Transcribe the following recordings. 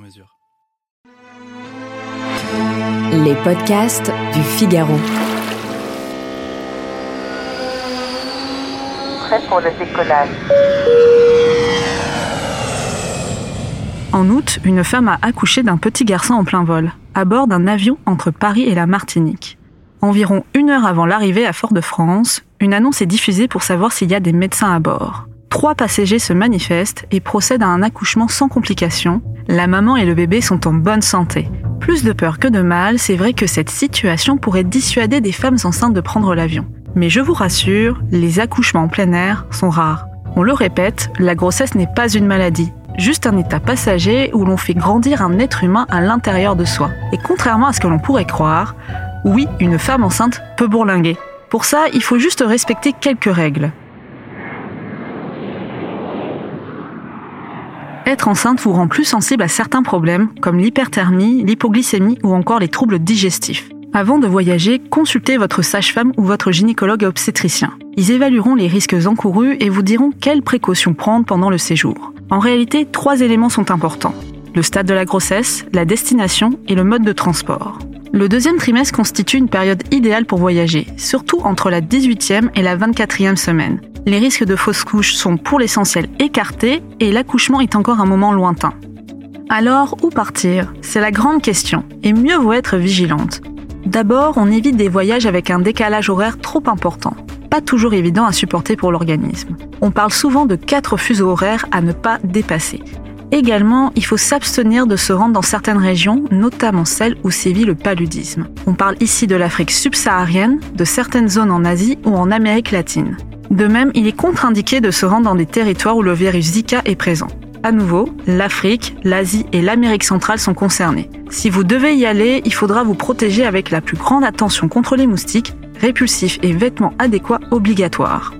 mesure. Les podcasts du Figaro. Prêt pour le décollage. En août, une femme a accouché d'un petit garçon en plein vol, à bord d'un avion entre Paris et la Martinique. Environ une heure avant l'arrivée à Fort-de-France, une annonce est diffusée pour savoir s'il y a des médecins à bord. Trois passagers se manifestent et procèdent à un accouchement sans complications. La maman et le bébé sont en bonne santé. Plus de peur que de mal, c'est vrai que cette situation pourrait dissuader des femmes enceintes de prendre l'avion. Mais je vous rassure, les accouchements en plein air sont rares. On le répète, la grossesse n'est pas une maladie, juste un état passager où l'on fait grandir un être humain à l'intérieur de soi. Et contrairement à ce que l'on pourrait croire, oui, une femme enceinte peut bourlinguer. Pour ça, il faut juste respecter quelques règles. Être enceinte vous rend plus sensible à certains problèmes comme l'hyperthermie, l'hypoglycémie ou encore les troubles digestifs. Avant de voyager, consultez votre sage-femme ou votre gynécologue obstétricien. Ils évalueront les risques encourus et vous diront quelles précautions prendre pendant le séjour. En réalité, trois éléments sont importants. Le stade de la grossesse, la destination et le mode de transport. Le deuxième trimestre constitue une période idéale pour voyager, surtout entre la 18e et la 24e semaine. Les risques de fausse couche sont pour l'essentiel écartés et l'accouchement est encore un moment lointain. Alors, où partir? C'est la grande question, et mieux vaut être vigilante. D'abord, on évite des voyages avec un décalage horaire trop important, pas toujours évident à supporter pour l'organisme. On parle souvent de quatre fuseaux horaires à ne pas dépasser. Également, il faut s'abstenir de se rendre dans certaines régions, notamment celles où sévit le paludisme. On parle ici de l'Afrique subsaharienne, de certaines zones en Asie ou en Amérique latine. De même, il est contre-indiqué de se rendre dans des territoires où le virus Zika est présent. À nouveau, l'Afrique, l'Asie et l'Amérique centrale sont concernés. Si vous devez y aller, il faudra vous protéger avec la plus grande attention contre les moustiques, répulsifs et vêtements adéquats obligatoires.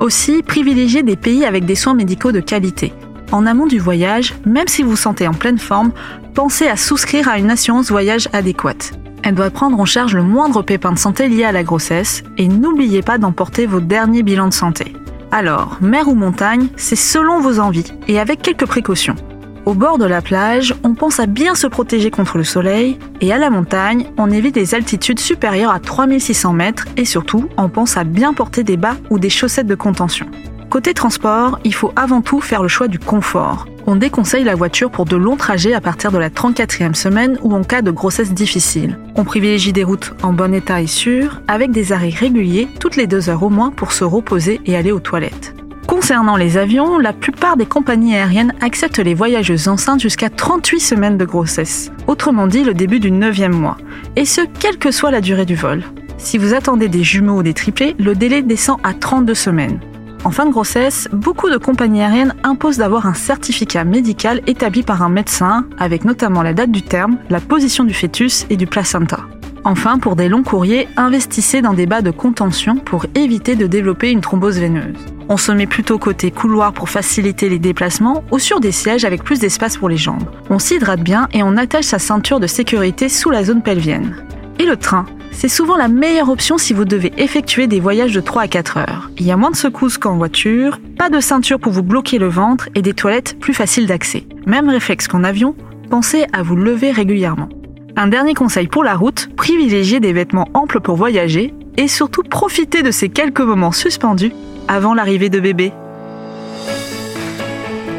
Aussi, privilégiez des pays avec des soins médicaux de qualité. En amont du voyage, même si vous sentez en pleine forme, pensez à souscrire à une assurance voyage adéquate. Elle doit prendre en charge le moindre pépin de santé lié à la grossesse et n'oubliez pas d'emporter vos derniers bilans de santé. Alors, mer ou montagne, c'est selon vos envies et avec quelques précautions. Au bord de la plage, on pense à bien se protéger contre le soleil et à la montagne, on évite les altitudes supérieures à 3600 mètres et surtout, on pense à bien porter des bas ou des chaussettes de contention. Côté transport, il faut avant tout faire le choix du confort. On déconseille la voiture pour de longs trajets à partir de la 34e semaine ou en cas de grossesse difficile. On privilégie des routes en bon état et sûres, avec des arrêts réguliers toutes les deux heures au moins pour se reposer et aller aux toilettes. Concernant les avions, la plupart des compagnies aériennes acceptent les voyageuses enceintes jusqu'à 38 semaines de grossesse, autrement dit le début du 9e mois, et ce quelle que soit la durée du vol. Si vous attendez des jumeaux ou des triplés, le délai descend à 32 semaines. En fin de grossesse, beaucoup de compagnies aériennes imposent d'avoir un certificat médical établi par un médecin, avec notamment la date du terme, la position du fœtus et du placenta. Enfin, pour des longs courriers, investissez dans des bas de contention pour éviter de développer une thrombose veineuse. On se met plutôt côté couloir pour faciliter les déplacements ou sur des sièges avec plus d'espace pour les jambes. On s'hydrate bien et on attache sa ceinture de sécurité sous la zone pelvienne. Et le train? C'est souvent la meilleure option si vous devez effectuer des voyages de 3 à 4 heures. Il y a moins de secousses qu'en voiture, pas de ceinture pour vous bloquer le ventre et des toilettes plus faciles d'accès. Même réflexe qu'en avion, pensez à vous lever régulièrement. Un dernier conseil pour la route, privilégiez des vêtements amples pour voyager et surtout profitez de ces quelques moments suspendus avant l'arrivée de bébé.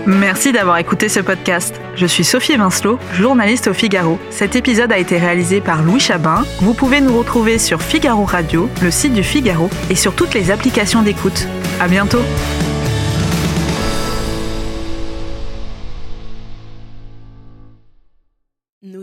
Merci d'avoir écouté ce podcast. Je suis Sophie Vincelot, journaliste au Figaro. Cet épisode a été réalisé par Louis Chabin. Vous pouvez nous retrouver sur Figaro Radio, le site du Figaro et sur toutes les applications d'écoute. À bientôt!